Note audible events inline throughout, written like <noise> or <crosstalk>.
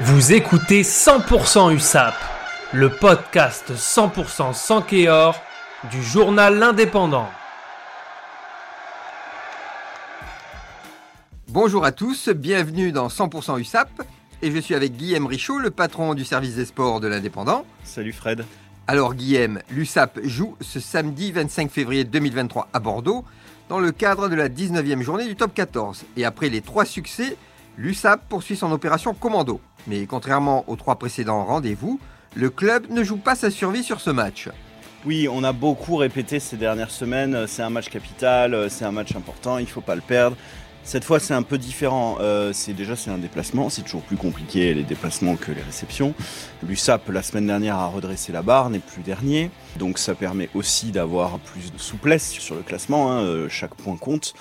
Vous écoutez 100% USAP, le podcast 100% sans Kéor du journal L'Indépendant. Bonjour à tous, bienvenue dans 100% USAP. Et je suis avec Guillaume Richaud, le patron du service des sports de l'Indépendant. Salut Fred. Alors Guillaume, l'USAP joue ce samedi 25 février 2023 à Bordeaux dans le cadre de la 19e journée du top 14. Et après les trois succès, l'USAP poursuit son opération commando. Mais contrairement aux trois précédents rendez-vous, le club ne joue pas sa survie sur ce match. Oui, on a beaucoup répété ces dernières semaines, c'est un match capital, c'est un match important, il ne faut pas le perdre. Cette fois, c'est un peu différent. Euh, c'est déjà c'est un déplacement, c'est toujours plus compliqué les déplacements que les réceptions. L'USAP la semaine dernière a redressé la barre, n'est plus dernier, donc ça permet aussi d'avoir plus de souplesse sur le classement. Hein. Euh, chaque point compte.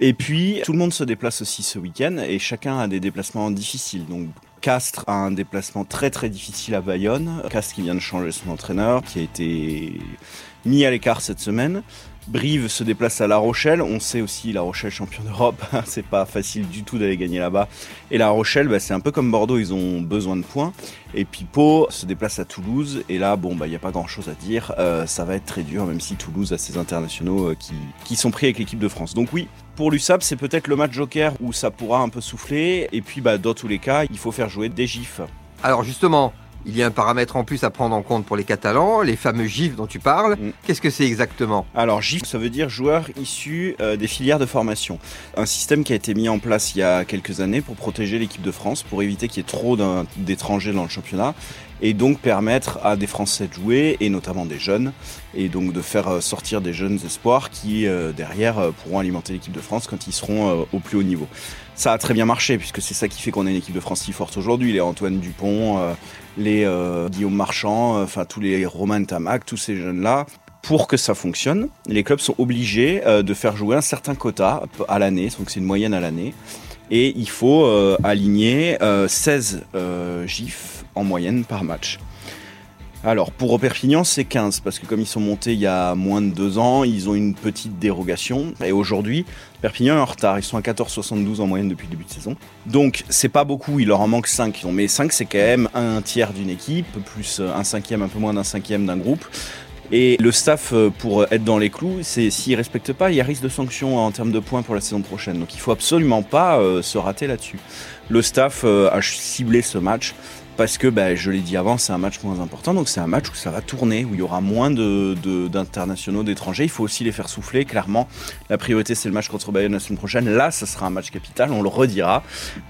Et puis tout le monde se déplace aussi ce week-end et chacun a des déplacements difficiles. Donc Castres a un déplacement très très difficile à Bayonne. Castres qui vient de changer son entraîneur, qui a été mis à l'écart cette semaine. Brive se déplace à La Rochelle. On sait aussi La Rochelle champion d'Europe. c'est pas facile du tout d'aller gagner là-bas. Et La Rochelle, bah, c'est un peu comme Bordeaux, ils ont besoin de points. Et puis Pau se déplace à Toulouse. Et là, bon, bah, il n'y a pas grand-chose à dire. Euh, ça va être très dur, même si Toulouse a ses internationaux euh, qui, qui sont pris avec l'équipe de France. Donc oui, pour l'USAP, c'est peut-être le match joker où ça pourra un peu souffler. Et puis, bah, dans tous les cas, il faut faire jouer des gifs. Alors justement, il y a un paramètre en plus à prendre en compte pour les Catalans, les fameux GIF dont tu parles. Mm. Qu'est-ce que c'est exactement? Alors GIF, ça veut dire joueurs issus euh, des filières de formation. Un système qui a été mis en place il y a quelques années pour protéger l'équipe de France, pour éviter qu'il y ait trop d'étrangers dans le championnat et donc permettre à des Français de jouer, et notamment des jeunes, et donc de faire euh, sortir des jeunes espoirs qui, euh, derrière, euh, pourront alimenter l'équipe de France quand ils seront au plus haut niveau. Ça a très bien marché, puisque c'est ça qui fait qu'on a une équipe de France si forte aujourd'hui. Les Antoine Dupont, les Guillaume Marchand, enfin tous les Romain Tamac, tous ces jeunes-là, pour que ça fonctionne, les clubs sont obligés de faire jouer un certain quota à l'année, donc c'est une moyenne à l'année, et il faut aligner 16 gifs en moyenne par match. Alors pour Perpignan c'est 15 parce que comme ils sont montés il y a moins de deux ans, ils ont une petite dérogation et aujourd'hui Perpignan est en retard, ils sont à 14,72 en moyenne depuis le début de saison. Donc c'est pas beaucoup, il leur en manque 5, mais 5 c'est quand même un tiers d'une équipe, plus un cinquième, un peu moins d'un cinquième d'un groupe. Et le staff, euh, pour être dans les clous, s'il respecte pas, il y a risque de sanctions en termes de points pour la saison prochaine. Donc il faut absolument pas euh, se rater là-dessus. Le staff euh, a ciblé ce match parce que bah, je l'ai dit avant, c'est un match moins important, donc c'est un match où ça va tourner, où il y aura moins d'internationaux, d'étrangers. Il faut aussi les faire souffler, clairement. La priorité, c'est le match contre Bayonne la semaine prochaine. Là, ça sera un match capital, on le redira.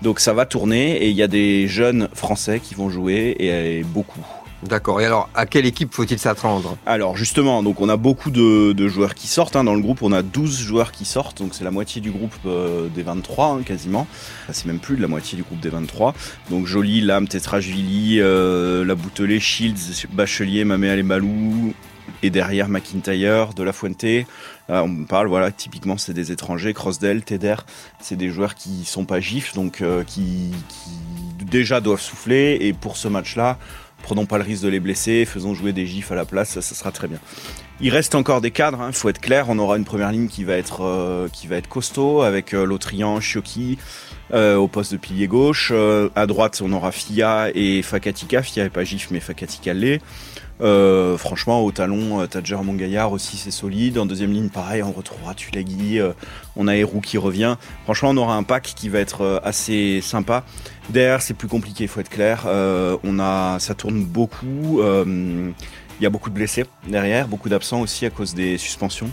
Donc ça va tourner et il y a des jeunes Français qui vont jouer et beaucoup. D'accord. Et alors, à quelle équipe faut-il s'attendre? Alors, justement, donc on a beaucoup de, joueurs qui sortent. Hein. Dans le groupe, on a 12 joueurs qui sortent. Donc, c'est la moitié du groupe euh, des 23, hein, quasiment. c'est même plus de la moitié du groupe des 23. Donc, Jolie, Lame, Tetrashvili, euh, La Boutelet, Shields, Bachelier, Mamé Balou et derrière McIntyre, De La Fuente. on parle, voilà, typiquement, c'est des étrangers. Crossdale, Teder, c'est des joueurs qui sont pas gifs, donc euh, qui, qui déjà doivent souffler. Et pour ce match-là, Prenons pas le risque de les blesser, faisons jouer des gifs à la place, ça, sera très bien. Il reste encore des cadres, il hein, faut être clair. On aura une première ligne qui va être, euh, costaud avec euh, Lotrian, euh, au poste de pilier gauche. à droite, on aura Fia et Fakatika. Fia est pas gif, mais Fakatika l'est. franchement, au talon, Tadger Mongaillard aussi, c'est solide. En deuxième ligne, pareil, on retrouvera Tulagi. on a Herou qui revient. Franchement, on aura un pack qui va être assez sympa. Derrière, c'est plus compliqué, il faut être clair. Euh, on a, ça tourne beaucoup. Euh, il y a beaucoup de blessés derrière, beaucoup d'absents aussi à cause des suspensions.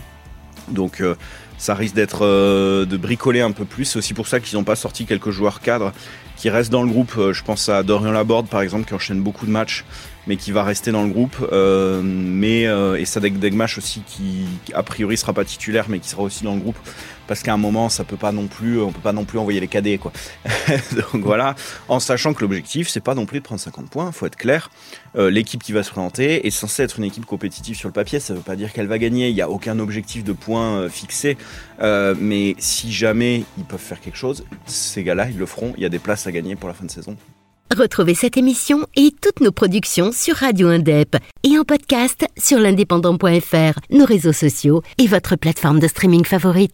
Donc euh, ça risque d'être de bricoler un peu plus. C'est aussi pour ça qu'ils n'ont pas sorti quelques joueurs cadres qui restent dans le groupe. je pense à Dorian Laborde par exemple qui enchaîne beaucoup de matchs mais qui va rester dans le groupe. Euh, mais euh, et Sadek Degmash aussi qui a priori sera pas titulaire mais qui sera aussi dans le groupe parce qu'à un moment ça peut pas non plus on peut pas non plus envoyer les cadets quoi. <laughs> Donc voilà, en sachant que l'objectif c'est pas non plus de prendre 50 points, faut être clair. Euh, l'équipe qui va se présenter est censée être une équipe compétitive sur le papier, ça veut pas dire qu'elle va gagner, il y a aucun objectif de points fixé mais si jamais ils peuvent faire quelque chose, ces gars-là ils le feront, il y a des places à pour la fin de saison. Retrouvez cette émission et toutes nos productions sur Radio Indep et en podcast sur l'indépendant.fr, nos réseaux sociaux et votre plateforme de streaming favorite.